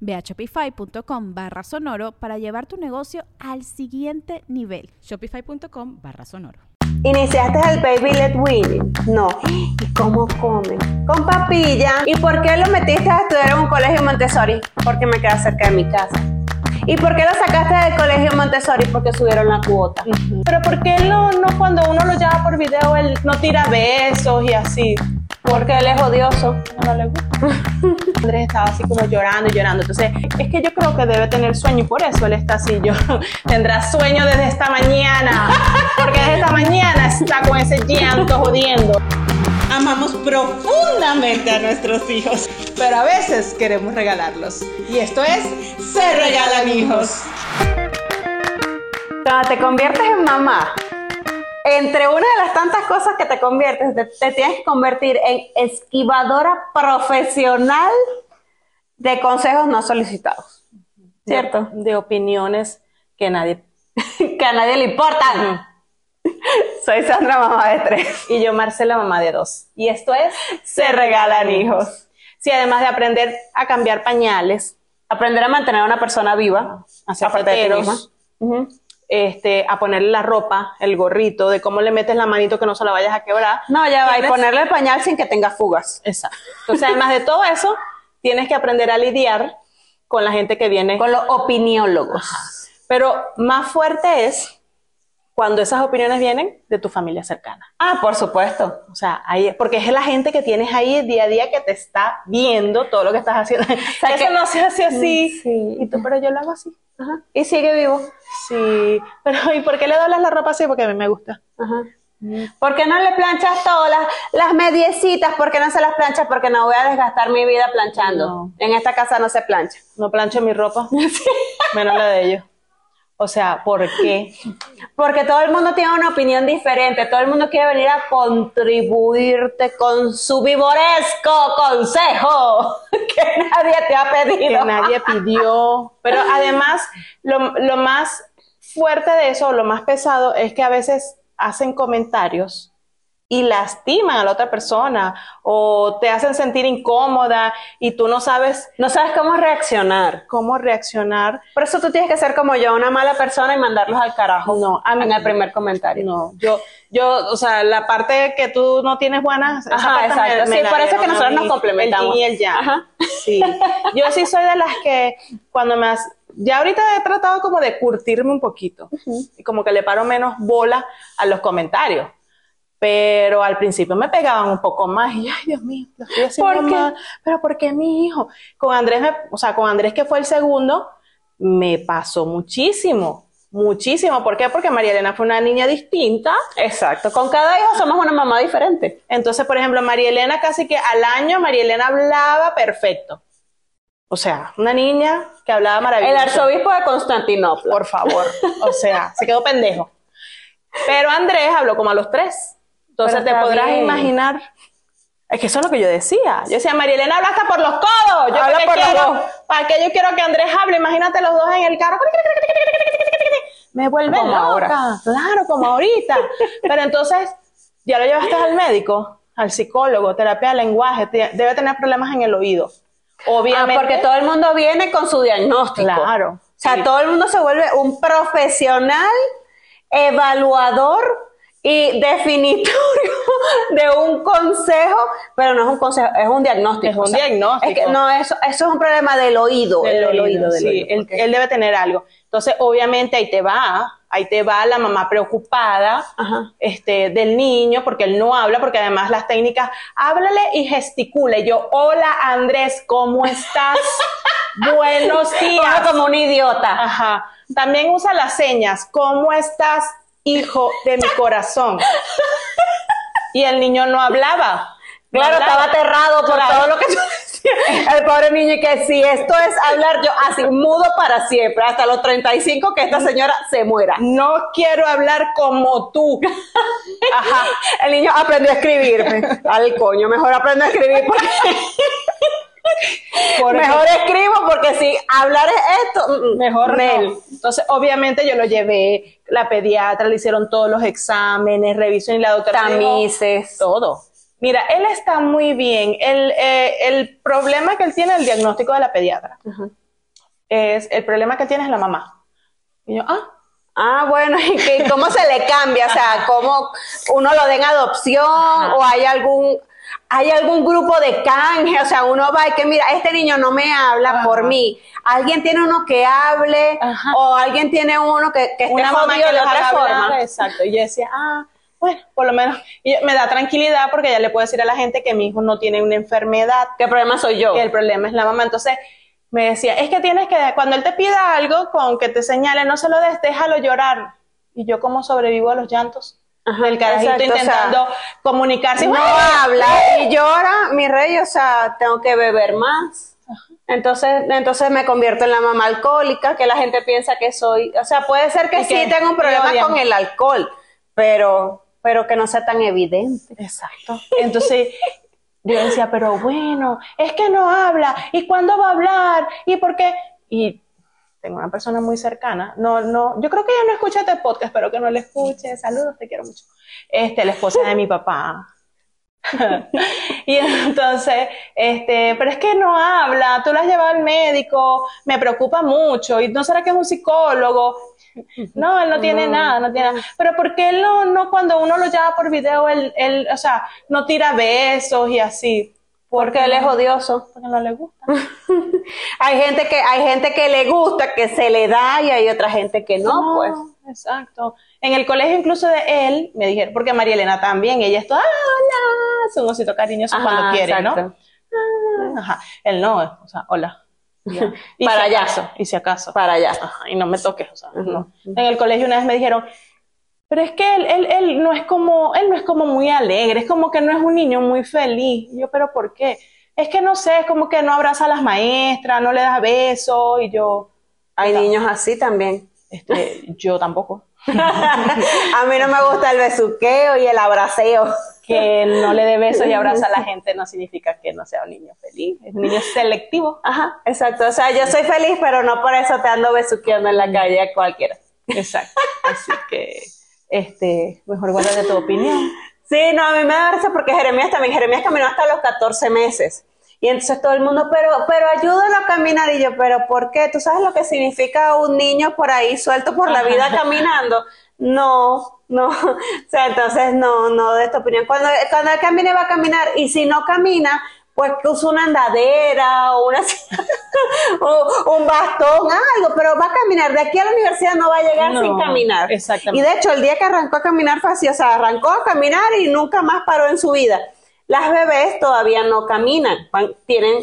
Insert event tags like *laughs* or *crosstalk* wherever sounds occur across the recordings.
Ve a shopify.com barra sonoro para llevar tu negocio al siguiente nivel. Shopify.com barra sonoro. ¿Iniciaste el Baby Led Weaning? No. ¿Y cómo comen? Con papilla. ¿Y por qué lo metiste a estudiar en un colegio Montessori? Porque me queda cerca de mi casa. ¿Y por qué lo sacaste del colegio Montessori? Porque subieron la cuota. Pero ¿por qué no, no cuando uno lo llama por video, él no tira besos y así? Porque él es odioso. No le gusta. *laughs* Andrés estaba así como llorando y llorando. Entonces, es que yo creo que debe tener sueño y por eso él está así. Yo *laughs* tendrá sueño desde esta mañana. Porque desde esta mañana está con ese llanto jodiendo. Amamos profundamente a nuestros hijos, pero a veces queremos regalarlos. Y esto es Se Regalan Hijos. Cuando te conviertes en mamá, entre una de las tantas cosas que te conviertes, te, te tienes que convertir en esquivadora profesional de consejos no solicitados. ¿Cierto? De, de opiniones que nadie *laughs* que a nadie le importan. *laughs* Soy Sandra, mamá de tres. y yo Marcela, mamá de dos. Y esto es Se regalan hijos. Sí, además de aprender a cambiar pañales, Aprender a mantener a una persona viva. hacer aparte de ti misma. Ujú. Este, a ponerle la ropa, el gorrito, de cómo le metes la manito que no se la vayas a quebrar. No, ya va. Y ponerle el pañal sin que tenga fugas. Exacto. Entonces, además de todo eso, tienes que aprender a lidiar con la gente que viene. Con los opiniólogos. Pero más fuerte es cuando esas opiniones vienen de tu familia cercana. Ah, por supuesto. O sea, ahí, porque es la gente que tienes ahí día a día que te está viendo todo lo que estás haciendo. *laughs* sea, Eso que- no se hace así. Sí. Y tú, pero yo lo hago así. Ajá. Y sigue vivo. Sí. Pero, ¿y por qué le doblas la ropa así? Porque a mí me gusta. Ajá. ¿Por qué no le planchas todas las, las mediecitas? ¿Por qué no se las planchas? Porque no voy a desgastar mi vida planchando. No. En esta casa no se plancha. No plancho mi ropa. *laughs* Menos la de ellos. O sea, ¿por qué? Porque todo el mundo tiene una opinión diferente. Todo el mundo quiere venir a contribuirte con su vivoresco consejo *laughs* que nadie te ha pedido. que nadie pidió. Pero además, lo, lo más fuerte de eso, lo más pesado, es que a veces hacen comentarios y lastiman a la otra persona o te hacen sentir incómoda y tú no sabes No sabes cómo reaccionar. cómo reaccionar. Por eso tú tienes que ser como yo, una mala persona y mandarlos al carajo. No, a mí- en el primer comentario. No, yo, yo, o sea, la parte que tú no tienes buenas, Ajá, exacto. Sí, por eso es que nosotros nos complementamos. El y el yang. Ajá. Sí. Yo sí soy de las que cuando me has- ya ahorita he tratado como de curtirme un poquito y como que le paro menos bola a los comentarios. Pero al principio me pegaban un poco más y ay Dios mío, lo estoy haciendo ¿Por qué? mal. Pero ¿por qué mi hijo? Con Andrés, me- o sea, con Andrés que fue el segundo, me pasó muchísimo, muchísimo. ¿Por qué? Porque María Elena fue una niña distinta. Exacto. Con cada hijo somos una mamá diferente. Entonces, por ejemplo, María Elena casi que al año, María Elena hablaba perfecto. O sea, una niña que hablaba El maravilloso. arzobispo de Constantinopla. Por favor. O sea, se quedó pendejo. Pero Andrés habló como a los tres. Entonces te podrás bien. imaginar. Es que eso es lo que yo decía. Yo decía, María Elena habla hasta por los codos. Yo Habla por los quiero- dos. ¿Para qué yo quiero que Andrés hable? Imagínate los dos en el carro. Me vuelve Como loca. ahora. Claro, como ahorita. Pero entonces, ya lo llevaste al médico, al psicólogo, terapia de lenguaje. te- debe tener problemas en el oído. Obviamente. Ah, porque todo el mundo viene con su diagnóstico. Claro. O sea, Sí. todo el mundo se vuelve un profesional, evaluador y definitorio *laughs* de un consejo, pero no es un consejo, es un diagnóstico. Es un O sea, diagnóstico. es que no, eso, eso es un problema del oído. del del oído, del sí, oído, él, él debe tener algo. Entonces, obviamente ahí te va ahí te va la mamá preocupada Ajá. este, del niño, porque él no habla, porque además las técnicas, háblale y gesticule. Yo, hola Andrés, ¿cómo estás? *laughs* Buenos días. Como, como un idiota. Ajá. También usa las señas. ¿Cómo estás, hijo de mi corazón? Y el niño no hablaba. No Claro, hablaba. estaba aterrado por Claro. todo lo que tú decías. El pobre niño, y que si esto es hablar yo así, mudo para siempre, hasta los 35, que esta señora se muera. No quiero hablar como tú. Ajá. El niño aprendió a escribirme. Al coño, mejor aprendo a escribir Porque- mejor escribo porque si hablar es esto, mm, mm, Mejor no. Entonces, obviamente yo lo llevé, la pediatra le hicieron todos los exámenes, revisión y la doctora dijo, Tamices. todo. Mira, él está muy bien. El, eh, el problema que él tiene, el diagnóstico de la pediatra, es el problema que él tiene es la mamá. Y yo, ah, Ah, bueno, *laughs* ¿y qué- cómo se le cambia? O sea, ¿cómo uno lo den adopción o hay algún hay algún grupo de canje? O sea, uno va y que mira, este niño no me habla Ajá. por mí. Alguien tiene uno que hable Ajá. o alguien tiene uno que, que esté una mamá que de otra forma. hablar, exacto. Y yo decía, ah, bueno, por lo menos y me da tranquilidad porque ya le puedo decir a la gente que mi hijo no tiene una enfermedad, ¿Qué problema soy yo? que el problema es la mamá. Entonces me decía, es que tienes que, cuando él te pida algo, con que te señale, no se lo des, déjalo llorar. Y yo, ¿cómo sobrevivo a los llantos? Ajá, del carajito exacto, o sea, intentando comunicarse. no ¡Ah! habla y llora, mi rey, o sea, tengo que beber más. Entonces, entonces me convierto en la mamá alcohólica, que la gente piensa que soy, o sea, puede ser que sí que tengo un problema con el alcohol, pero, pero que no sea tan evidente. Exacto. Entonces yo decía, pero bueno, es que no habla. ¿Y cuándo va a hablar? ¿Y por qué? Y tengo una persona muy cercana. No, no, yo creo que ella no escucha este podcast, espero que no le escuche. Saludos, te quiero mucho. Este, la esposa de mi papá. *laughs* y entonces, este, pero es que no habla, tú la has llevado al médico, me preocupa mucho, y no será que es un psicólogo. No, él no tiene nada, no tiene nada. Pero ¿por qué él no, no cuando uno lo llama por video, él, él, o sea, no tira besos y así? Porque él es odioso. Porque no le gusta. *laughs* Hay gente que, hay gente que le gusta, que se le da, y hay otra gente que no, pues. Exacto. En el colegio incluso de él, me dijeron, porque María Elena también, ella es toda, "Ah, hola, es un osito cariñoso Ajá, cuando quiere, ¿no? exacto. Ah, Ajá. Él no, o sea, hola. *laughs* Ya. Y Para si allá. acaso, y si acaso. Para allá. Ajá, y no me toques, o sea, no. En el colegio una vez me dijeron, pero es que él, él, él no es como, él no es como muy alegre, es como que no es un niño muy feliz. Y yo, pero ¿por qué? Es que no sé, es como que no abraza a las maestras, no le da besos, y yo, Hay niños así también. este, yo tampoco. *laughs* A mí no me gusta el besuqueo y el abraceo. Que no le dé besos y abraza a la *laughs* gente no significa que no sea un niño feliz, es un niño selectivo. Ajá, exacto. O sea, yo soy feliz, pero no por eso te ando besuqueando en la calle a cualquiera. Exacto. Así que, este, mejor guárdate tu opinión. Sí, no, a mí me da risa porque Jeremías también, Jeremías caminó hasta los 14 meses. Y entonces todo el mundo, pero, pero ayúdalo a caminar. Y yo, pero ¿por qué? ¿Tú sabes lo que significa un niño por ahí suelto por la vida caminando? No, no. *laughs* O sea, entonces no, no de esta opinión. Cuando, cuando él camine va a caminar. Y si no camina, pues que use una andadera o una *laughs* o un bastón, algo, pero va a caminar. De aquí a la universidad no va a llegar No, sin caminar. exactamente. Y de hecho, el día que arrancó a caminar fue así, o sea, arrancó a caminar y nunca más paró en su vida. Las bebés todavía no caminan, van- tienen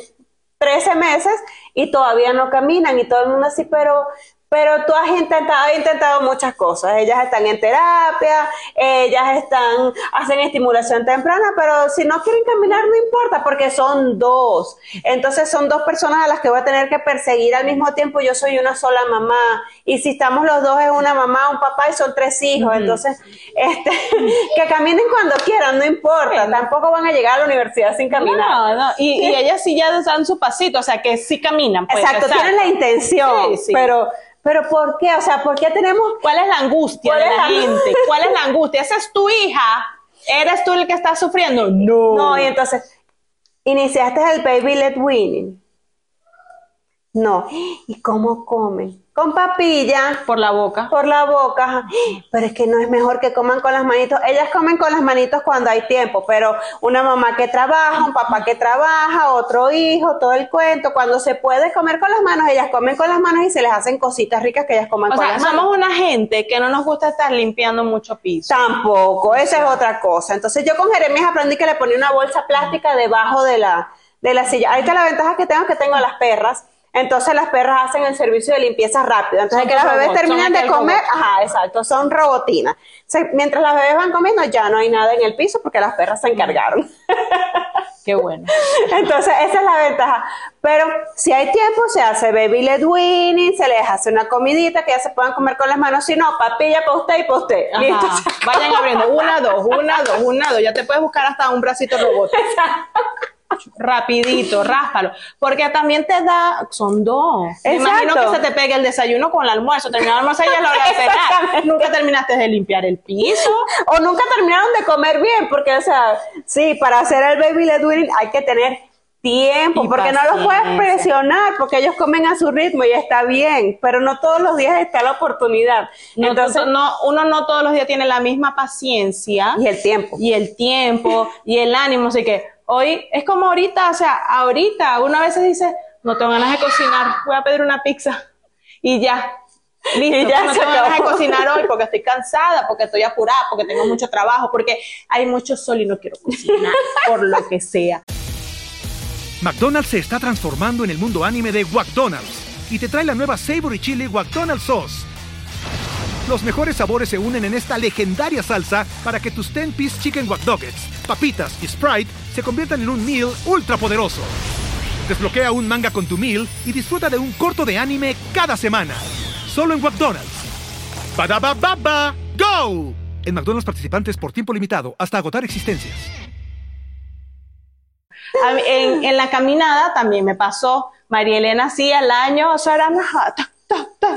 13 meses y todavía no caminan y todo el mundo así, pero, pero tú has intentado, has intentado muchas cosas. Ellas están en terapia, ellas están, hacen estimulación temprana, pero si no quieren caminar no importa porque son dos. Entonces son dos personas a las que voy a tener que perseguir al mismo tiempo. Yo soy una sola mamá y si estamos los dos es una mamá, un papá y son tres hijos. Entonces, este, *laughs* que caminen cuando quieran, no importa. Tampoco van a llegar a la universidad sin caminar. No, no. Y, y *laughs* ellas sí ya dan su pasito, o sea, que sí caminan. Pues, Exacto, exacto. tienen la intención, Sí, sí. pero, pero ¿por qué? O sea, ¿por qué tenemos ¿Cuál es la angustia ¿Cuál de es la la- gente? *laughs* ¿Cuál es la angustia? ¿Esa es tu hija? ¿Eres tú el que está sufriendo? No. No, y entonces, iniciaste el baby led weaning. No, ¿y cómo comen? Con papilla Por la boca. por la boca. Pero es que no es mejor que coman con las manitos. Ellas comen con las manitos cuando hay tiempo, pero una mamá que trabaja, un papá que trabaja, otro hijo, todo el cuento. Cuando se puede comer con las manos, ellas comen con las manos y se les hacen cositas ricas que ellas coman O con sea, las somos manos. una gente que no nos gusta estar limpiando mucho piso. Tampoco, esa es otra cosa. Entonces yo con Jeremías aprendí que le ponía una bolsa plástica debajo de la, de la silla. Ahorita la ventaja que tengo es que tengo a las perras. Entonces las perras hacen el servicio de limpieza rápido. Entonces que las bebés terminan de comer, robot. ajá, exacto, son robotinas. O sea, mientras las bebés van comiendo ya no hay nada en el piso porque las perras se encargaron. *laughs* Qué bueno. *laughs* Entonces, esa es la ventaja. Pero si hay tiempo, se hace baby led weaning, se les hace una comidita que ya se puedan comer con las manos. Si no, papilla para usted y para usted. Ajá. Listo. Vayan abriendo. Una, dos, una, dos, una, dos. Ya te puedes buscar hasta un bracito robot. *laughs* Rapidito, ráspalo. Porque también te da, son dos. Me imagino que se te pegue el desayuno con el almuerzo. Terminaron el almuerzo y ya la hora de cenar. Nunca terminaste de limpiar el piso. O nunca terminaron de comer bien, porque, o sea, sí, para hacer el baby led weaning hay que tener tiempo, Y porque no los puedes presionar, porque ellos comen a su ritmo y está bien, pero no todos los días está la oportunidad. No, Entonces, no, uno no todos los días tiene la misma paciencia. y el tiempo. y el tiempo y el ánimo. Así que hoy es como ahorita, o sea, ahorita uno a veces dice, no tengo ganas de cocinar, voy a pedir una pizza y ya. Listo, Y ya no tengo ganas de cocinar hoy porque estoy cansada, porque estoy apurada, porque tengo mucho trabajo, porque hay mucho sol y no quiero cocinar, *laughs* por lo que sea. McDonald's se está transformando en el mundo anime de McDonald's y te trae la nueva Savory Chili McDonald's Sauce. Los mejores sabores se unen en esta legendaria salsa para que tus 10-piece chicken wack Doggets, papitas y Sprite se conviertan en un meal ultra poderoso. Desbloquea un manga con tu meal y disfruta de un corto de anime cada semana. Solo en McDonald's. Badaba baba, go! En McDonald's participantes por tiempo limitado hasta agotar existencias. En, la caminada también me pasó, María Elena sí al año, o sea, era una- ta, ta, ta,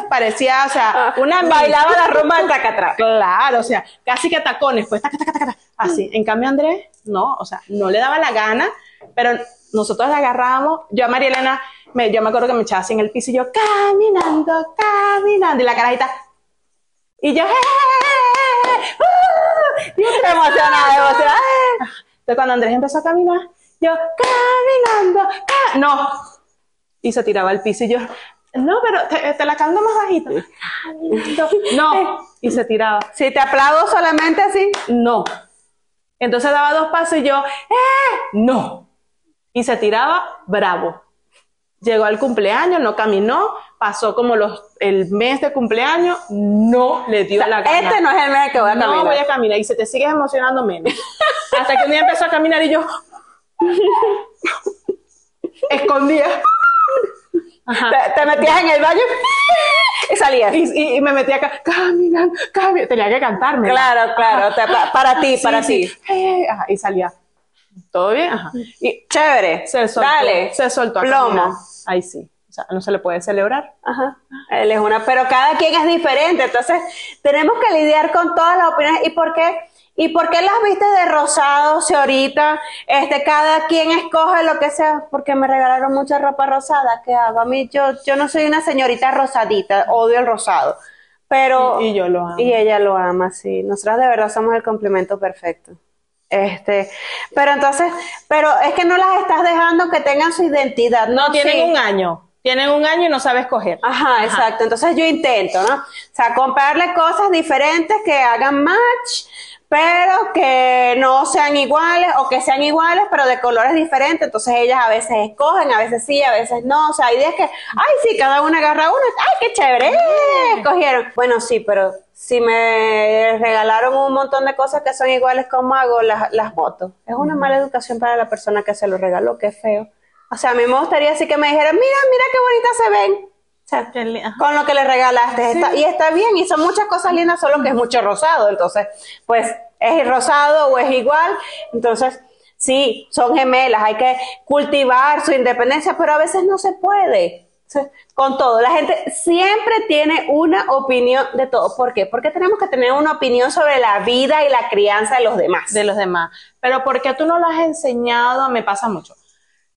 parecía, o sea, una Bailaba la *laughs* rumba del tacatrá. Claro, o sea, casi que tacones, pues, taca, taca, taca, así. En cambio, Andrés, no, o sea, no le daba la gana, pero nosotros la agarrábamos. Yo a María Elena, me, yo me acuerdo que me echaba así en el piso y yo, caminando, caminando, y la carajita, y yo, ¡eh! ¡uh! Y yo, *laughs* Emocionada, emocionada. Entonces, cuando Andrés empezó a caminar, yo, caminando, ca-". no. Y se tiraba al piso y yo, no, pero te, te la canto más bajito. No. Y se tiraba. Si te aplaudo solamente así, no. Entonces daba dos pasos y yo, ¡eh! No. Y se tiraba bravo. Llegó al cumpleaños, no caminó, pasó como los, el mes de cumpleaños, no le dio la gana. este no es el mes que voy a no caminar. voy a caminar y se te sigues emocionando menos. Hasta que un día empezó a caminar y yo *laughs* escondía. Te, te metías en el baño y salías. Y, y- y me metía acá, caminando, caminando. Tenía que cantarme. Claro, claro, te- pa- para ti, para sí. ti. Eh, ajá, y salía. ¿Todo bien? Ajá. Y Chévere. se soltó. Dale. Se soltó Plomo. Ahí sí. O sea, no se le puede celebrar. Ajá. Él es una, pero cada quien es diferente, entonces tenemos que lidiar con todas las opiniones. ¿Y por qué? ¿Y por qué las viste de rosado si ahorita este, cada quien escoge lo que sea? Porque me regalaron mucha ropa rosada. ¿Qué hago? A mí, yo, yo no soy una señorita rosadita, odio el rosado. Pero. Y- y yo lo amo. Y ella lo ama, sí. Nosotras de verdad somos el complemento perfecto. Este, pero entonces, pero es que no las estás dejando que tengan su identidad. No, tienen Sí. un año. Tienen un año y no sabe escoger. Ajá, exacto. Entonces yo intento, ¿no? O sea, comprarle cosas diferentes que hagan match, pero que no sean iguales o que sean iguales, pero de colores diferentes. Entonces ellas a veces escogen, a veces sí, a veces no. O sea, hay días que, ay, sí, cada una agarra una. Ay, qué chévere. Escogieron. Bueno, sí, pero si me regalaron un montón de cosas que son iguales, ¿cómo hago? Las, las voto. Es una mala educación para la persona que se lo regaló, qué feo. O sea, a mí me gustaría así que me dijeran, mira, mira qué bonitas se ven. Sea, con lo que le regalaste. Está- y está bien, y son muchas cosas lindas, solo que es mucho rosado. Entonces, pues, es rosado o es igual. Entonces, sí, son gemelas, hay que cultivar su independencia, pero a veces no se puede. Con todo, la gente siempre tiene una opinión de todo. ¿Por qué? Porque tenemos que tener una opinión sobre la vida y la crianza de los demás. de los demás. Pero porque tú no lo has enseñado, me pasa mucho.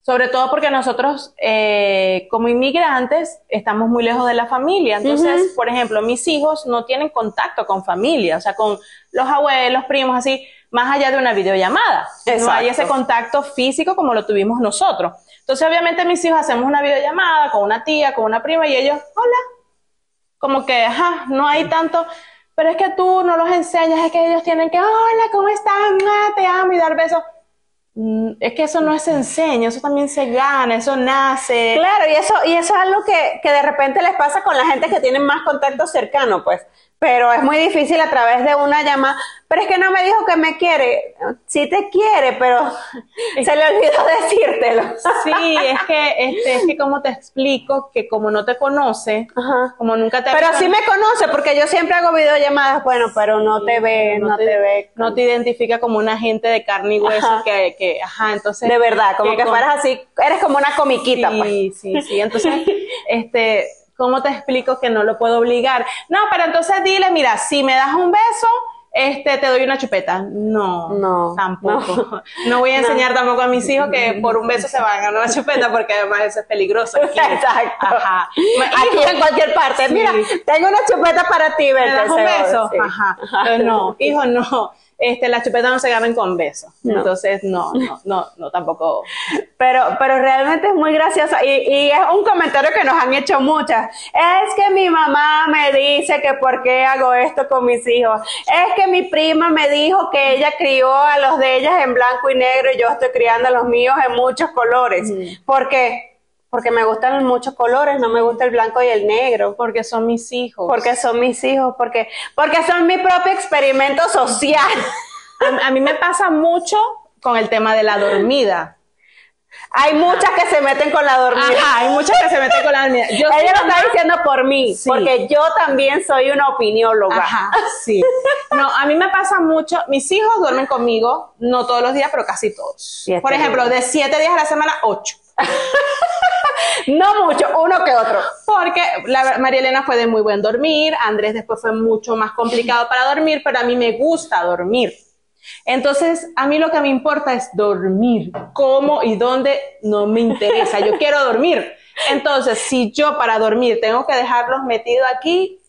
Sobre todo porque nosotros, eh, como inmigrantes, estamos muy lejos de la familia. Entonces, por ejemplo, mis hijos no tienen contacto con familia, o sea, con los abuelos, primos, así, más allá de una videollamada. No hay ese contacto físico como lo tuvimos nosotros. Entonces, obviamente, mis hijos hacemos una videollamada con una tía, con una prima, y ellos, hola. Como que, ajá, no hay tanto pero es que tú no los enseñas, es que ellos tienen que, hola, ¿cómo estás? Te amo y dar besos. Mm, es que eso no se enseña, eso también se gana, eso nace. Claro, y eso, y eso es algo que, que de repente les pasa con la gente que tiene más contacto cercano, pues pero es muy difícil a través de una llamada. Pero es que no me dijo que me quiere. Sí te quiere, pero se le olvidó *laughs* decírtelo. Sí, es que, este, es que como te explico, que como no te conoce, como nunca te... Pero sí me conoce, porque yo siempre hago videollamadas, bueno, pero no te ve, no, te, ve. No te identifica como una gente de carne y hueso que, que, ajá, entonces... De verdad, como que, fueras así, eres como una comiquita, sí, pues. Sí, sí, entonces, *laughs* este ¿Cómo te explico que no lo puedo obligar? No, pero entonces dile, mira, si me das un beso, este, te doy una chupeta. No, no tampoco. No, *laughs* voy a enseñar tampoco a mis hijos que por un beso se van a ganar una chupeta porque además eso es peligroso. *laughs* Exacto. Ajá. Aquí en cualquier *laughs* parte. Mira, tengo una chupeta para ti, ¿Me das un beso? Ajá. No, hijo, no este, las chupetas no se ganan con besos. Entonces, no, no, no, no, tampoco. *laughs* Pero, pero realmente es muy graciosa y, y, es un comentario que nos han hecho muchas. Es que mi mamá me dice que por qué hago esto con mis hijos. Es que mi prima me dijo que ella crió a los de ellas en blanco y negro y yo estoy criando a los míos en muchos colores. Mm. ¿Por qué? Porque me gustan muchos colores, no me gusta el blanco y el negro. Porque son mis hijos. Porque son mis hijos, porque, porque son mi propio experimento social. A, mí me pasa mucho con el tema de la dormida. Hay muchas que se meten con la dormida. hay muchas que se meten con la dormida. Yo Ella lo está diciendo por mí, porque yo también soy una opinióloga. Ajá, sí. No, a mí me pasa mucho. Mis hijos duermen conmigo, no todos los días, pero casi todos. Por ejemplo, de siete días a la semana, ocho. *laughs* no mucho, uno que otro. Porque la, María Elena fue de muy buen dormir, Andrés después fue mucho más complicado para dormir, pero a mí me gusta dormir. Entonces, a mí lo que me importa es dormir. ¿Cómo y dónde? No me interesa. Yo quiero dormir. Entonces, si yo para dormir tengo que dejarlos metidos aquí,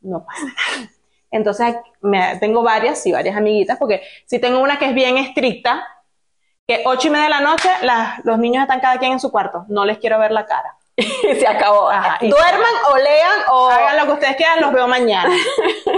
no pasa nada. Entonces, me, tengo varias y varias amiguitas, porque si tengo una que es bien estricta, que ocho y media de la noche los niños están cada quien en su cuarto, no les quiero ver la cara. *laughs* se acabó. Duerman o lean o hagan lo que ustedes quieran, los veo mañana.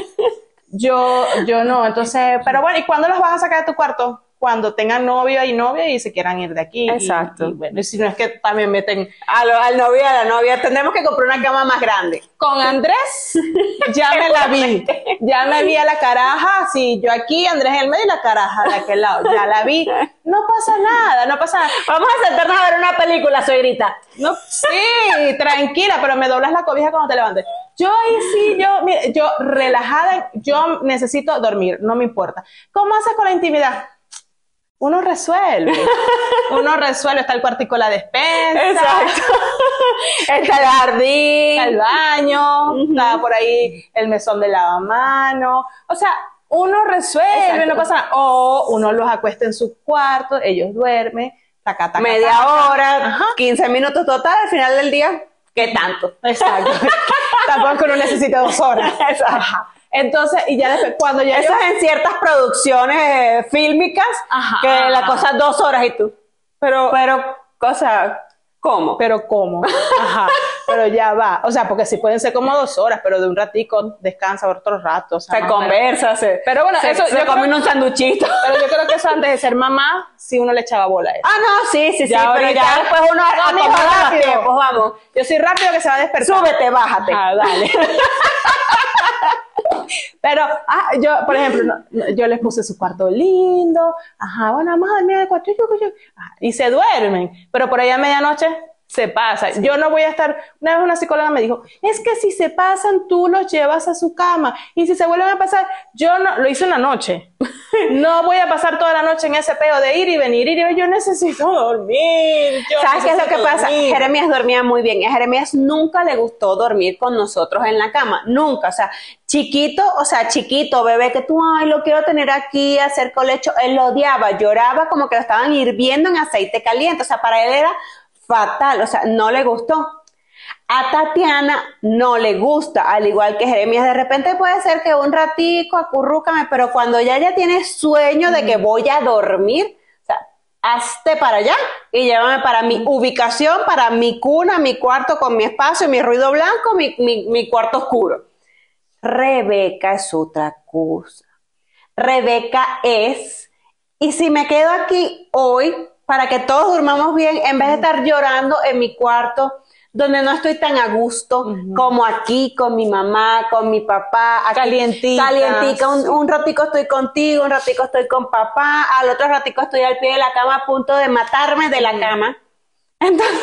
*laughs* yo, yo no, entonces, pero bueno, ¿y cuándo los vas a sacar de tu cuarto? Cuando tengan novio y novia y se quieran ir de aquí. Exacto. Y, bueno, si no es que también meten al novio y a la novia, tendremos que comprar una cama más grande. Con Andrés, *laughs* ya me la vi. Ya me vi a la caraja, sí, yo aquí, Andrés en el medio y la caraja de aquel lado. Ya la vi. No pasa nada, no pasa nada. Vamos a sentarnos a ver una película, suegrita. No, sí, tranquila, pero me doblas la cobija cuando te levantes. Yo ahí sí, yo, mire, yo relajada, yo necesito dormir, no me importa. ¿Cómo haces con la intimidad? Uno resuelve. *laughs* uno resuelve, está el cuartico la despensa. Exacto. *laughs* está el jardín. Está el baño, está por ahí el mesón de lavamano. O sea, uno resuelve, no pasa nada. O uno los acuesta en su cuarto, ellos duermen, taca, Media hora, 15 minutos total, al final del día, ¿qué tanto? Exacto. *laughs* Tampoco uno necesita dos horas. Exacto. Entonces, y ya después, cuando ya. Eso es en ciertas producciones eh, fílmicas, que la cosa dos horas y tú. Pero. Pero, cosa. ¿Cómo? Pero ¿cómo? Ajá. pero ya va. O sea, porque sí pueden ser como dos horas, pero de un ratico descansa otro rato. O sea, se conversa, se. Pero bueno, eso. Se come un sanduchito. *laughs* Pero yo creo que eso antes de ser mamá, sí uno le echaba bola a eso. Ah, no, sí, sí, sí. Pero ya después uno acomoda los tiempos, vamos. Yo soy rápido que se va a despertar. Súbete, bájate. Ah, dale. *laughs* Pero, ah, yo, por ejemplo, yo les puse su cuarto lindo, ajá, bueno, vamos a dormir de cuatro, y se duermen, pero por ahí a medianoche se pasa. Yo no voy a estar, una vez una psicóloga me dijo, es que si se pasan, tú los llevas a su cama. Y si se vuelven a pasar, yo no, lo hice una noche. *laughs* no voy a pasar toda la noche en ese peo de ir y venir, ir y venir. Yo necesito dormir. yo ¿Sabes qué es lo que pasa? Jeremías dormía muy bien. A Jeremías nunca le gustó dormir con nosotros en la cama. Nunca. O sea, chiquito, o sea, chiquito, bebé, que tú, ay, lo quiero tener aquí, hacer colecho. Él lo odiaba, lloraba como que lo estaban hirviendo en aceite caliente. O sea, para él era fatal. O sea, no le gustó. A Tatiana no le gusta, al igual que Jeremías. De repente puede ser que un ratico, acurrúcame, pero cuando ya ya tiene sueño de que voy a dormir, o sea, hazte para allá y llévame para mi ubicación, para mi cuna, mi cuarto con mi espacio, mi ruido blanco, mi, mi- mi cuarto oscuro. Rebeca es otra cosa. Rebeca es, y si me quedo aquí hoy, para que todos durmamos bien, en vez de estar llorando en mi cuarto, donde no estoy tan a gusto como aquí con mi mamá, con mi papá, aquí, Calientica, calientica, un, un ratico estoy contigo, un ratico estoy con papá, al otro ratico estoy al pie de la cama a punto de matarme de la cama. Entonces,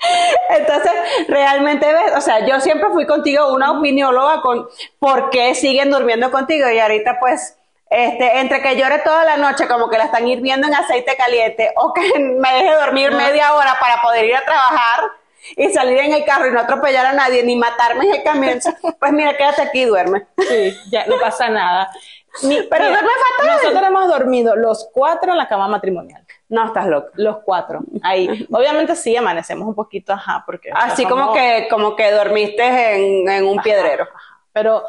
*laughs* entonces, realmente ves, o sea, yo siempre fui contigo una opinióloga con por qué siguen durmiendo contigo y ahorita pues, este, entre que llore toda la noche como que la están hirviendo en aceite caliente o que me deje dormir media hora para poder ir a trabajar y salir en el carro y no atropellar a nadie ni matarme en el camión, *laughs* pues mira, quédate aquí y duerme. Sí, ya no pasa nada. Ni- Pero duerme fatal. Nosotros hemos dormido los cuatro en la cama matrimonial. No, estás loco. Los cuatro. Ahí. *laughs* Obviamente sí amanecemos un poquito, ajá, porque. Así como que, como que dormiste en, en un piedrero. Pero,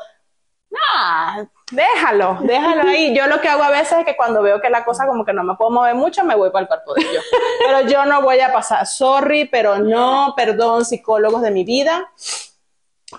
nah, déjalo, déjalo ahí. Yo lo que hago a veces es que cuando veo que la cosa como que no me puedo mover mucho, me voy para el cuerpo de ellos. Pero yo no voy a pasar, sorry, pero no, perdón, psicólogos de mi vida.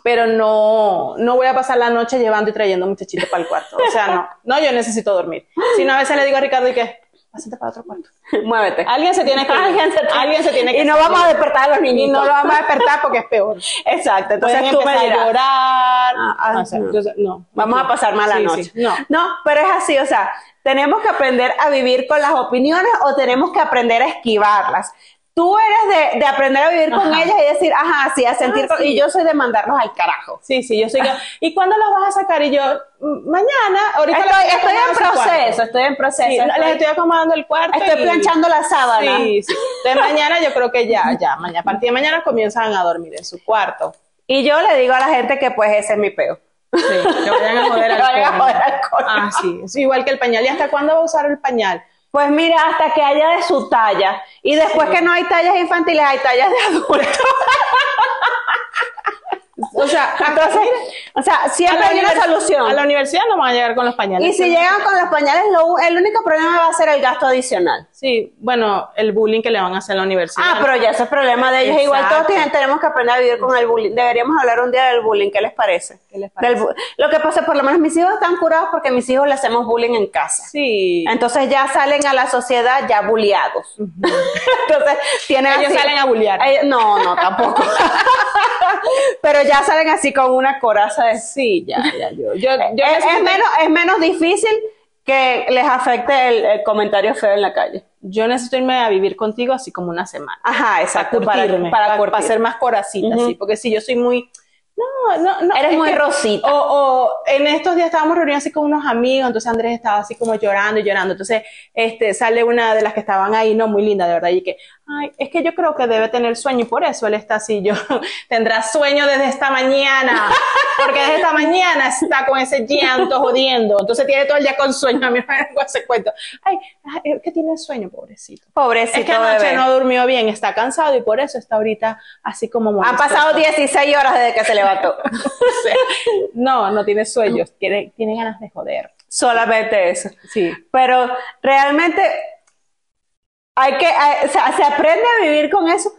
Pero no, no voy a pasar la noche llevando y trayendo muchachitos para el cuarto. O sea, no, no, yo necesito dormir. Si no, a veces le digo a Ricardo y que, pásate para otro cuarto. *laughs* Muévete. Alguien se tiene que ir. Alguien se, Alguien se tiene que Y no salir. vamos a despertar a los niños. Y no lo vamos a despertar porque es peor. Exacto. Entonces Pueden tú me empezar a dirás. llorar. Ah, ah, O sea, no. Vamos a pasar mala Sí, noche. sí. No. no, pero es así, o sea, tenemos que aprender a vivir con las opiniones o tenemos que aprender a esquivarlas. Tú eres de, de aprender a vivir con ellas y decir, ajá, sí, a sentir, Ah, sí. y yo soy de mandarlos al carajo. Sí, sí, yo soy que, ¿y cuándo las vas a sacar? Y yo, "Mm, mañana, ahorita Estoy, las estoy en proceso, cuarto". estoy en proceso. Sí, estoy, les estoy acomodando el cuarto. estoy y- planchando la sábana. Sí, sí. Entonces mañana yo creo que ya, ya, mañana, a partir de mañana comienzan a dormir en su cuarto. Y yo le digo a la gente que pues ese es mi peo. Sí, que vayan a joder *laughs* al al coño. Ah, sí, es igual que el pañal. ¿Y hasta cuándo va a usar el pañal? Pues mira, hasta que haya de su talla. Y después que no hay tallas infantiles, hay tallas de adultos. *laughs* O sea, Entonces, o sea, siempre hay una solución. A la universidad no van a llegar con los pañales. Y si llegan con los pañales, lo- el único problema va a ser el gasto adicional. Sí, bueno, el bullying que le van a hacer en la universidad. Ah, pero ya ese es problema de ellos. Igual todos tienen- tenemos que aprender a vivir con el bullying. Deberíamos hablar un día del bullying. ¿Qué les parece? ¿Qué les Del parece? bu- lo que pasa, por lo menos mis hijos están curados porque mis hijos le hacemos bullying en casa. Sí. Entonces ya salen a la sociedad ya bulliados. *laughs* Entonces tienen Ellos así- salen a bullear. Ellos- no, no, tampoco. *laughs* Pero ya salen así con una coraza de Sí, ya, ya. Yo, yo, yo *laughs* es, menos, es menos difícil que les afecte el, el comentario feo en la calle. yo necesito irme a vivir contigo así como una semana. Ajá, exacto. para curtirme, para, para, curtir. hacer más coracita, Ujú. sí, porque si yo soy muy... No, no, no. Eres es muy que- rosita. O, o en estos días estábamos reunidos así con unos amigos, entonces Andrés estaba así como llorando y llorando, entonces este, sale una de las que estaban ahí, no, muy linda, de verdad, y que, ay, es que yo creo que debe tener sueño y por eso él está así, yo, *laughs* tendrá sueño desde esta mañana, porque desde esta mañana está con ese llanto jodiendo, entonces tiene todo el día con sueño, a mí me *laughs* vengo ese cuento, ay, es que tiene sueño, pobrecito. Pobrecito Es que anoche bebé. no durmió bien, está cansado y por eso está ahorita así como Han pasado 16 horas desde que se levantó. *laughs* *laughs* O sea, no, no tiene sueños, tiene, tiene ganas de joder. Solamente eso. Sí. Pero realmente hay que, hay- o sea, se aprende a vivir con eso,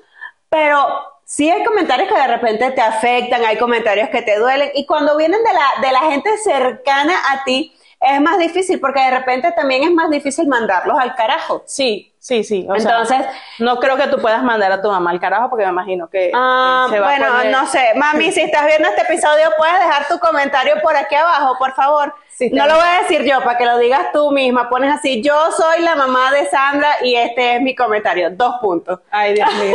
pero sí hay comentarios que de repente te afectan, hay comentarios que te duelen, y cuando vienen de la, de la gente cercana a ti, es más difícil porque de repente también es más difícil mandarlos al carajo. Sí, sí, sí. o sea, Entonces, no creo que tú puedas mandar a tu mamá al carajo porque me imagino que, Ah, que se va a bueno, poner- no sé. Mami, si estás viendo este episodio, puedes dejar tu comentario por aquí abajo, por favor. Sí, no lo voy a decir yo, para que lo digas tú misma. Pones así, yo soy la mamá de Sandra y este es mi comentario. Dos puntos. Ay, Dios mío.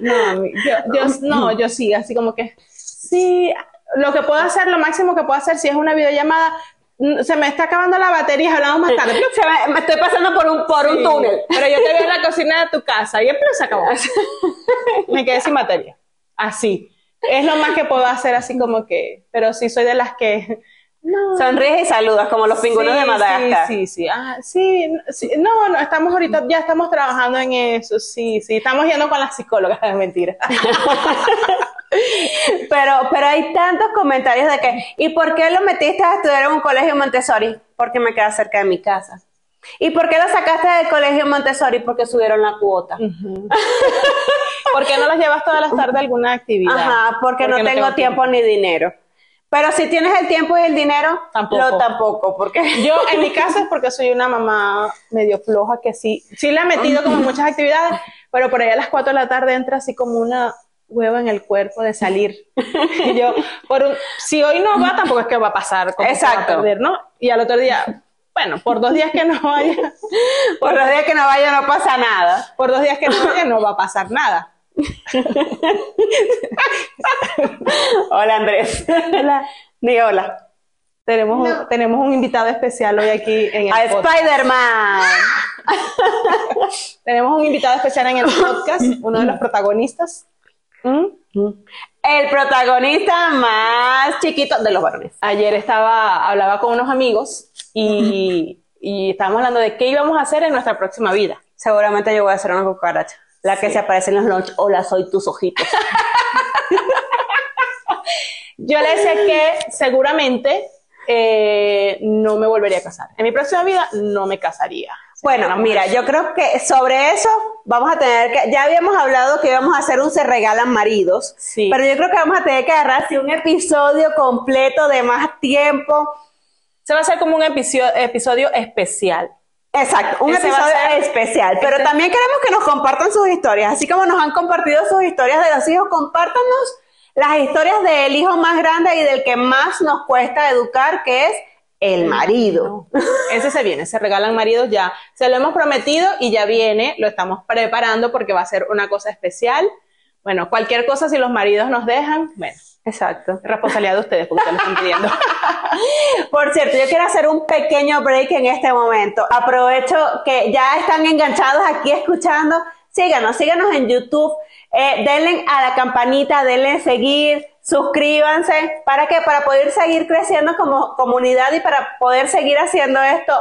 no, yo, yo- no, yo sí, así como que sí, lo que puedo hacer, lo máximo que puedo hacer, si es una videollamada, se me está acabando la batería, hablamos más tarde. Se me, me estoy pasando por un, por un Sí, túnel. Pero yo te veo en la cocina de tu casa y se acabó. *laughs* Me quedé sin batería. Así. Es lo más que puedo hacer, así como que. Pero sí soy de las que. No. Sonríes y saludas como los pingüinos Sí, de Madagascar. Sí, sí, sí. Ah, sí, sí. No, no, estamos ahorita, ya estamos trabajando en eso. Sí, sí. Estamos yendo con las psicólogas, *laughs* es mentira. *laughs* Pero, pero hay tantos comentarios de que, ¿y por qué lo metiste a estudiar en un colegio Montessori? Porque me queda cerca de mi casa. ¿Y por qué lo sacaste del colegio Montessori? Porque subieron la cuota. *laughs* ¿Por qué no las llevas todas las tardes a alguna actividad? Ajá, porque, no, tengo tiempo ni dinero. Pero si tienes el tiempo y el dinero, Tampoco. lo tampoco, porque Yo, *laughs* en mi caso, es porque soy una mamá medio floja que sí, sí la he metido como muchas actividades, pero por ahí a las 4 de la tarde entra así como una hueva en el cuerpo de salir. *laughs* Y yo, por un- si hoy no va, tampoco es que va a pasar, como va a Exacto. perder, ¿no? Y al otro día, bueno, por dos días que no vaya, *laughs* por los días que no vaya no pasa nada. por dos días que no vaya, no va a pasar nada. *laughs* Hola Andrés. Hola. Di hola. Tenemos, un, tenemos un invitado especial hoy aquí en el A podcast. Spider-Man. Tenemos un invitado especial en el podcast, uno de los protagonistas. El protagonista más chiquito de los varones. Ayer estaba, hablaba con unos amigos y, y estábamos hablando de qué íbamos a hacer en nuestra próxima vida. Seguramente yo voy a hacer una cucaracha. La que se aparece en los lunch. Hola, soy tus ojitos. *laughs* Yo le decía que seguramente eh, no me volvería a casar. En mi próxima vida no me casaría. Bueno, mira, yo creo que sobre eso vamos a tener que, ya habíamos hablado que íbamos a hacer un se regalan maridos, Sí. pero yo creo que vamos a tener que agarrar así un episodio completo de más tiempo. Se va a hacer como un episodio, episodio especial. Exacto, un Ese episodio especial, pero también queremos que nos compartan sus historias, así como nos han compartido sus historias de los hijos, compártanos las historias del hijo más grande y del que más nos cuesta educar, que es el marido. Ese se viene, se regalan maridos ya. Se lo hemos prometido y ya viene, lo estamos preparando porque va a ser una cosa especial. Bueno, cualquier cosa si los maridos nos dejan, bueno, Exacto. es responsabilidad de ustedes porque ustedes lo están pidiendo. *laughs* Por cierto, yo quiero hacer un pequeño break en este momento. Aprovecho que ya están enganchados aquí escuchando. Síganos, síganos en YouTube. Eh, denle a la campanita, denle seguir, suscríbanse. ¿Para qué? Para poder seguir creciendo como comunidad y para poder seguir haciendo esto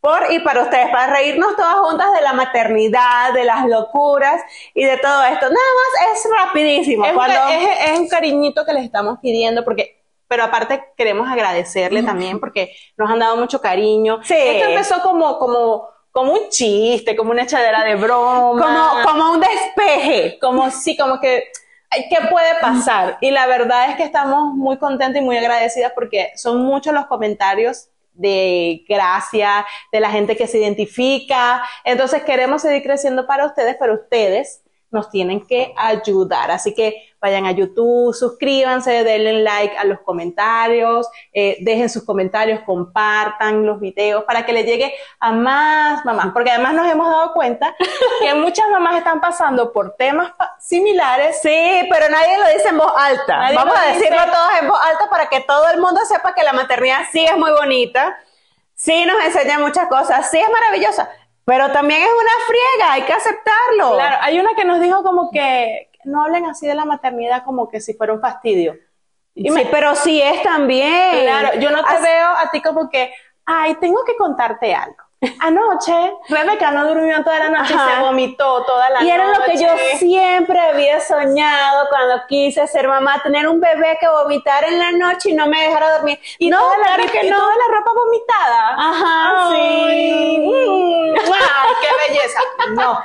por y para ustedes, para reírnos todas juntas de la maternidad, de las locuras y de todo esto. Nada más es rapidísimo. es, un, Cuando- ca- es- es un cariñito que les estamos pidiendo porque, pero aparte queremos agradecerle también porque nos han dado mucho cariño. Sí. Esto empezó como, como, como un chiste, como una echadera de broma. como, como un despeje. como sí, como que, ¿qué puede pasar? Y la verdad es que estamos muy contentas y muy agradecidas porque son muchos los comentarios de gracia, de la gente que se identifica. Entonces queremos seguir creciendo para ustedes, pero ustedes nos tienen que ayudar. Así que vayan a YouTube, suscríbanse, denle like a los comentarios, eh, dejen sus comentarios, compartan los videos para que le llegue a más mamás. Porque además nos hemos dado cuenta que *laughs* muchas mamás están pasando por temas similares. Sí, pero nadie lo dice en voz alta. Nadie Vamos a dice. decirlo todos en voz alta para que todo el mundo sepa que la maternidad sí es muy bonita, sí nos enseña muchas cosas, sí es maravillosa, pero también es una friega, hay que aceptarlo. Claro, hay una que nos dijo como que no hablen así de la maternidad como que si fuera un fastidio. Y Sí, me- pero sí es también. Claro, yo no te Así- veo a ti como que, ay, tengo que contarte algo. Anoche, Rebeca no durmió toda la noche y se vomitó toda la noche. Y era lo que yo siempre había soñado cuando quise ser mamá, tener un bebé que vomitara en la noche y no me dejara dormir. Y no, toda la, claro y que no. toda la ropa vomitada. Ajá, Ay, sí. mm, qué belleza. No.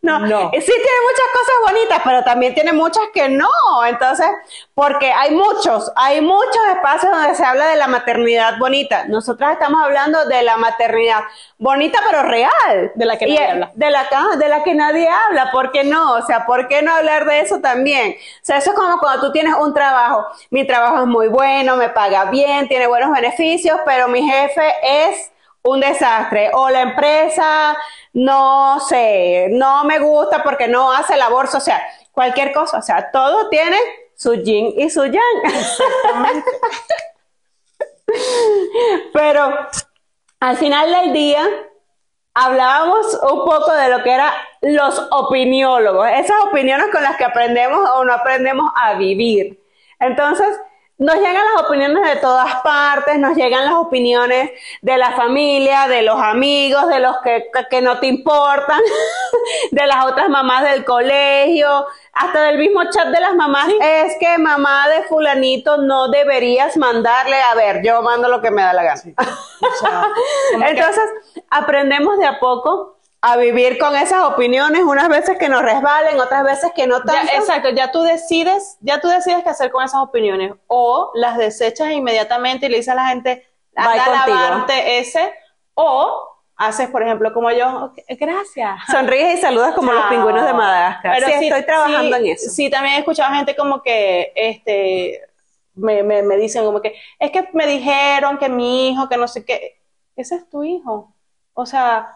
No, No. Sí tiene muchas cosas bonitas, pero también tiene muchas que no. Entonces, porque hay muchos, hay muchos espacios donde se habla de la maternidad bonita. Nosotras estamos hablando de la maternidad bonita, pero real. De la que nadie habla. De la, de la que nadie habla. ¿Por qué no? O sea, ¿por qué no hablar de eso también? O sea, eso es como cuando tú tienes un trabajo. Mi trabajo es muy bueno, me paga bien, tiene buenos beneficios, pero mi jefe es un desastre. O la empresa, no sé, no me gusta porque no hace labor social. Cualquier cosa. O sea, todo tiene su yin y su yang. *laughs* Pero al final del día hablábamos un poco de lo que eran los opiniólogos, esas opiniones con las que aprendemos o no aprendemos a vivir. Entonces, nos llegan las opiniones de todas partes, nos llegan las opiniones de la familia, de los amigos, de los que, que no te importan, *laughs* de las otras mamás del colegio, hasta del mismo chat de las mamás. Es que mamá de fulanito no deberías mandarle, a ver, yo mando lo que me da la gana. O sea, como que- *laughs* Entonces, aprendemos de a poco a vivir con esas opiniones, unas veces que nos resbalen, otras veces que no Ya, tanto. exacto, ya tú decides, ya tú decides qué hacer con esas opiniones. O las desechas inmediatamente y le dices a la gente, anda a lavarte ese. O haces, por ejemplo, como yo, "Ok, gracias. *laughs* Sonríes y saludas como los pingüinos de Madagascar. Pero sí, estoy trabajando sí, en eso. Sí, también he escuchado gente como que, este, me, me, me dicen como que, es que me dijeron que mi hijo, que no sé qué, ese es tu hijo. O sea,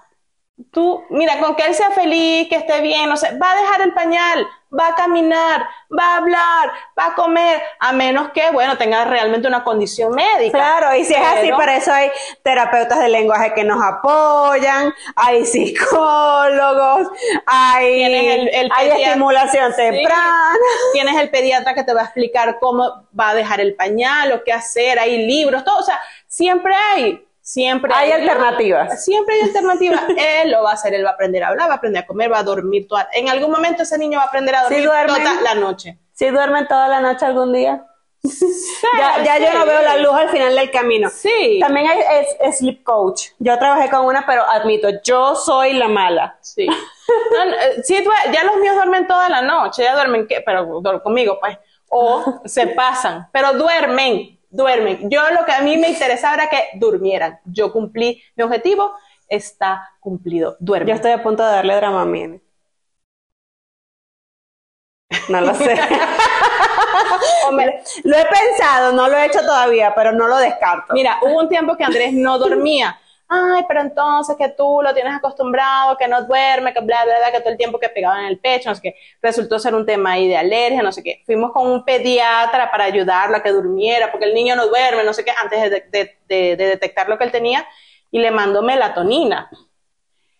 tú, mira, con que él sea feliz, que esté bien, no sé, va a dejar el pañal, va a caminar, va a hablar, va a comer, a menos que, bueno, tenga realmente una condición médica. Claro, y si es así, Pero- para eso hay terapeutas de lenguaje que nos apoyan, hay psicólogos, hay, Tienes el- el hay estimulación Sí. temprana. Tienes el pediatra que te va a explicar cómo va a dejar el pañal, o qué hacer, hay libros, todo, o sea, siempre hay, siempre Hay alternativas. Siempre hay alternativas. *laughs* él lo va a hacer, él va a aprender a hablar, va a aprender a comer, va a dormir toda, en algún momento ese niño va a aprender a Sí dormir toda la noche. Si duermen toda la noche algún día. *laughs* Ya, ya yo no Sí. veo la luz al final del camino. Sí. También hay es- es sleep coach. Yo trabajé con una, pero admito, yo soy la mala. Sí. No, no, eh, sí, ya los míos duermen toda la noche, ya duermen, ¿qué? pero conmigo, pues. O *laughs* se pasan, pero duermen, duermen. Yo lo que a mí me interesaba era que durmieran. Yo cumplí mi objetivo, está cumplido. Duermen. Yo estoy a punto de darle Dramamine. No lo sé. *laughs* Hombre, lo he pensado, no lo he hecho todavía, pero no lo descarto. Mira, hubo un tiempo que Andrés no dormía. Ay, pero entonces que tú lo tienes acostumbrado, que no duerme, que bla, bla, bla, que todo el tiempo que pegaba en el pecho, no sé qué. Resultó ser un tema ahí de alergia, no sé qué. Fuimos con un pediatra para ayudarlo a que durmiera, porque el niño no duerme, no sé qué, antes de, de- de- de detectar lo que él tenía, y le mandó melatonina.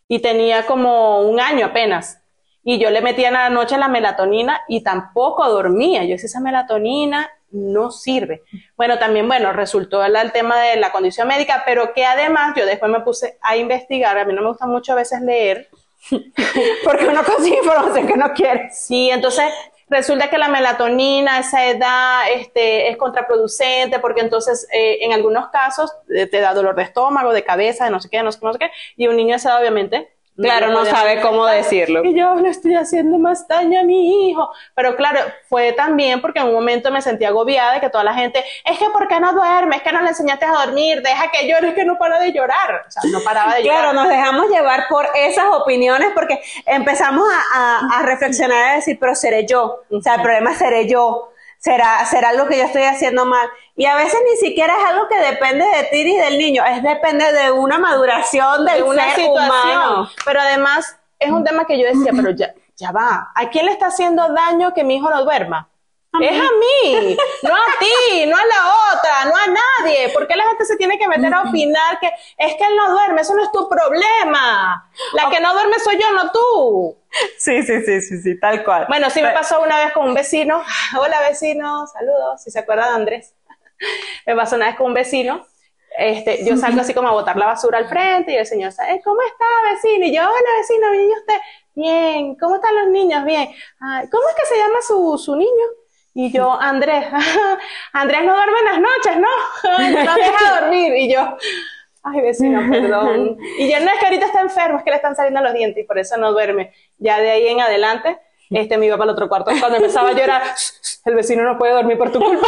Y tenía como un año apenas. Y yo le metía en la noche la melatonina y tampoco dormía. Yo decía, esa melatonina no sirve. Bueno, también, bueno, resultó el, tema de la condición médica, pero que además yo después me puse a investigar. A mí no me gusta mucho a veces leer. *laughs* Porque uno consigue información que no quiere. Sí, entonces resulta que la melatonina a esa edad este, es contraproducente porque entonces eh, en algunos casos eh, te da dolor de estómago, de cabeza, de no sé qué, qué, no sé qué, y un niño a esa edad obviamente Claro, no sabe cómo decirlo. Y yo le estoy haciendo más daño a mi hijo. Pero claro, fue también porque en un momento me sentí agobiada de que toda la gente, es que ¿por qué no duermes? Es que no le enseñaste a dormir, deja que llore, es que no para de llorar. O sea, no paraba de llorar. Claro, nos dejamos llevar por esas opiniones porque empezamos a, a- a reflexionar y a decir, pero seré yo. O sea, el problema seré yo. Será, será algo que yo estoy haciendo mal. Y a veces ni siquiera es algo que depende de ti ni del niño, es depende de una maduración del de una ser situación. humano. Pero además es un tema que yo decía, pero ya, ya va. ¿A quién le está haciendo daño que mi hijo no duerma? Es a mí, no a ti, no a la otra, no a nadie. ¿Por qué la gente se tiene que meter a opinar que es que él no duerme? Eso no es tu problema. La que no duerme soy yo, no tú. Sí, sí, sí, sí, sí, tal cual. Bueno, sí me pasó una vez con un vecino. *laughs* Hola vecino, saludos, si se acuerdan de Andrés. *laughs* Me pasó una vez con un vecino. Este, yo salgo así como a botar la basura al frente y el señor sabe, ¿cómo está vecino? Y yo, hola vecino, bien, ¿y usted? Bien, ¿cómo están los niños? Bien. Ay, ¿Cómo es que se llama su, su niño? Y yo, Andrés, *laughs* Andrés no duerme en las noches, ¿no? *laughs* No deja dormir. Y yo, Ay, vecino, *laughs* perdón. Y ya no es que ahorita está enfermo, es que le están saliendo los dientes y por eso no duerme. Ya de ahí en adelante, este me iba para el otro cuarto. Cuando empezaba a llorar, el vecino no puede dormir por tu culpa.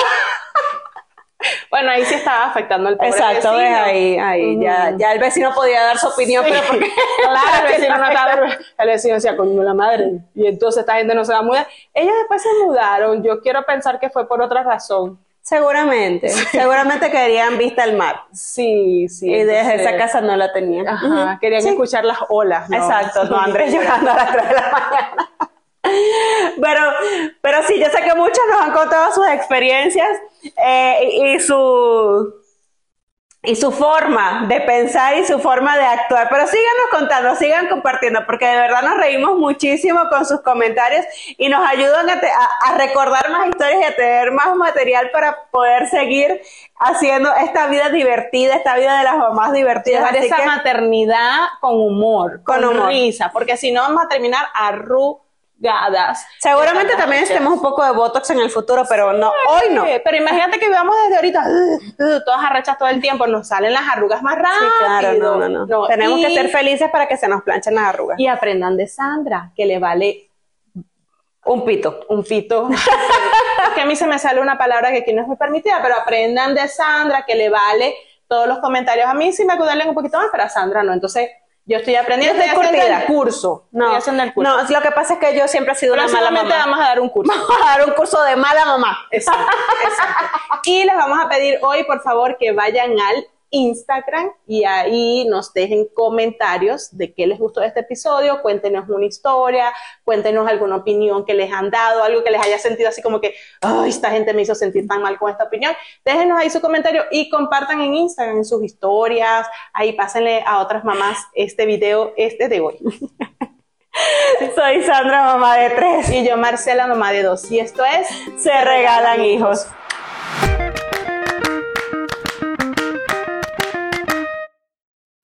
Bueno, ahí sí estaba afectando al pobre Exacto, vecino. ahí, ahí. Ya, ya el vecino podía dar su opinión, Sí. pero porque *laughs* Claro, el *laughs* vecino no estaba. El vecino decía, coño, la madre. Y entonces esta gente no se va a mudar. Ellos después se mudaron. Yo quiero pensar que fue por otra razón. seguramente, seguramente querían vista al mar. Sí, sí. Y desde entonces- esa casa no la tenían. Ajá, querían Sí. escuchar las olas. ¿no? Exacto, no Andrés llorando a las 3 de la *laughs* mañana. Pero, pero sí, yo sé que muchos nos han contado sus experiencias eh, y, y su y su forma de pensar y su forma de actuar. Pero síganos contando, sigan compartiendo, porque de verdad nos reímos muchísimo con sus comentarios y nos ayudan a, te- a- a recordar más historias y a tener más material para poder seguir haciendo esta vida divertida, esta vida de las mamás divertidas. Llevar esa que- maternidad con humor, Con con, humor. risa, porque si no vamos a terminar Seguramente también estemos un poco de botox en el futuro, pero no, hoy no. Sí, Pero imagínate que vivamos desde ahorita, uh, uh, todas arrechas todo el tiempo, nos salen las arrugas más Sí, rápido. claro, no, no, no. Tenemos y- que ser felices para que se nos planchen las arrugas. Y aprendan de Sandra, que le vale Un pito. un pito. *laughs* es que a mí se me sale una palabra que aquí no es muy permitida, pero aprendan de Sandra, que le vale todos los comentarios. A mí sí me acudan un poquito más, pero a Sandra no. Entonces, yo estoy aprendiendo, Yo estoy estoy haciendo el curso. No, estoy haciendo el curso. no, lo que pasa es que yo siempre he sido una mala mamá. vamos a dar un curso. Vamos a dar un curso de mala mamá. Exacto, exacto. *laughs* Y les vamos a pedir hoy, por favor, que vayan al Instagram y ahí nos dejen comentarios de qué les gustó de este episodio, cuéntenos una historia, cuéntenos alguna opinión que les han dado, algo que les haya sentido así como que, ay, esta gente me hizo sentir tan mal con esta opinión. Déjenos ahí su comentario y compartan en Instagram en sus historias, ahí pásenle a otras mamás este video, este de hoy. *laughs* Soy Sandra, mamá de tres. Y yo, Marcela, mamá de dos. Y esto es Se regalan hijos.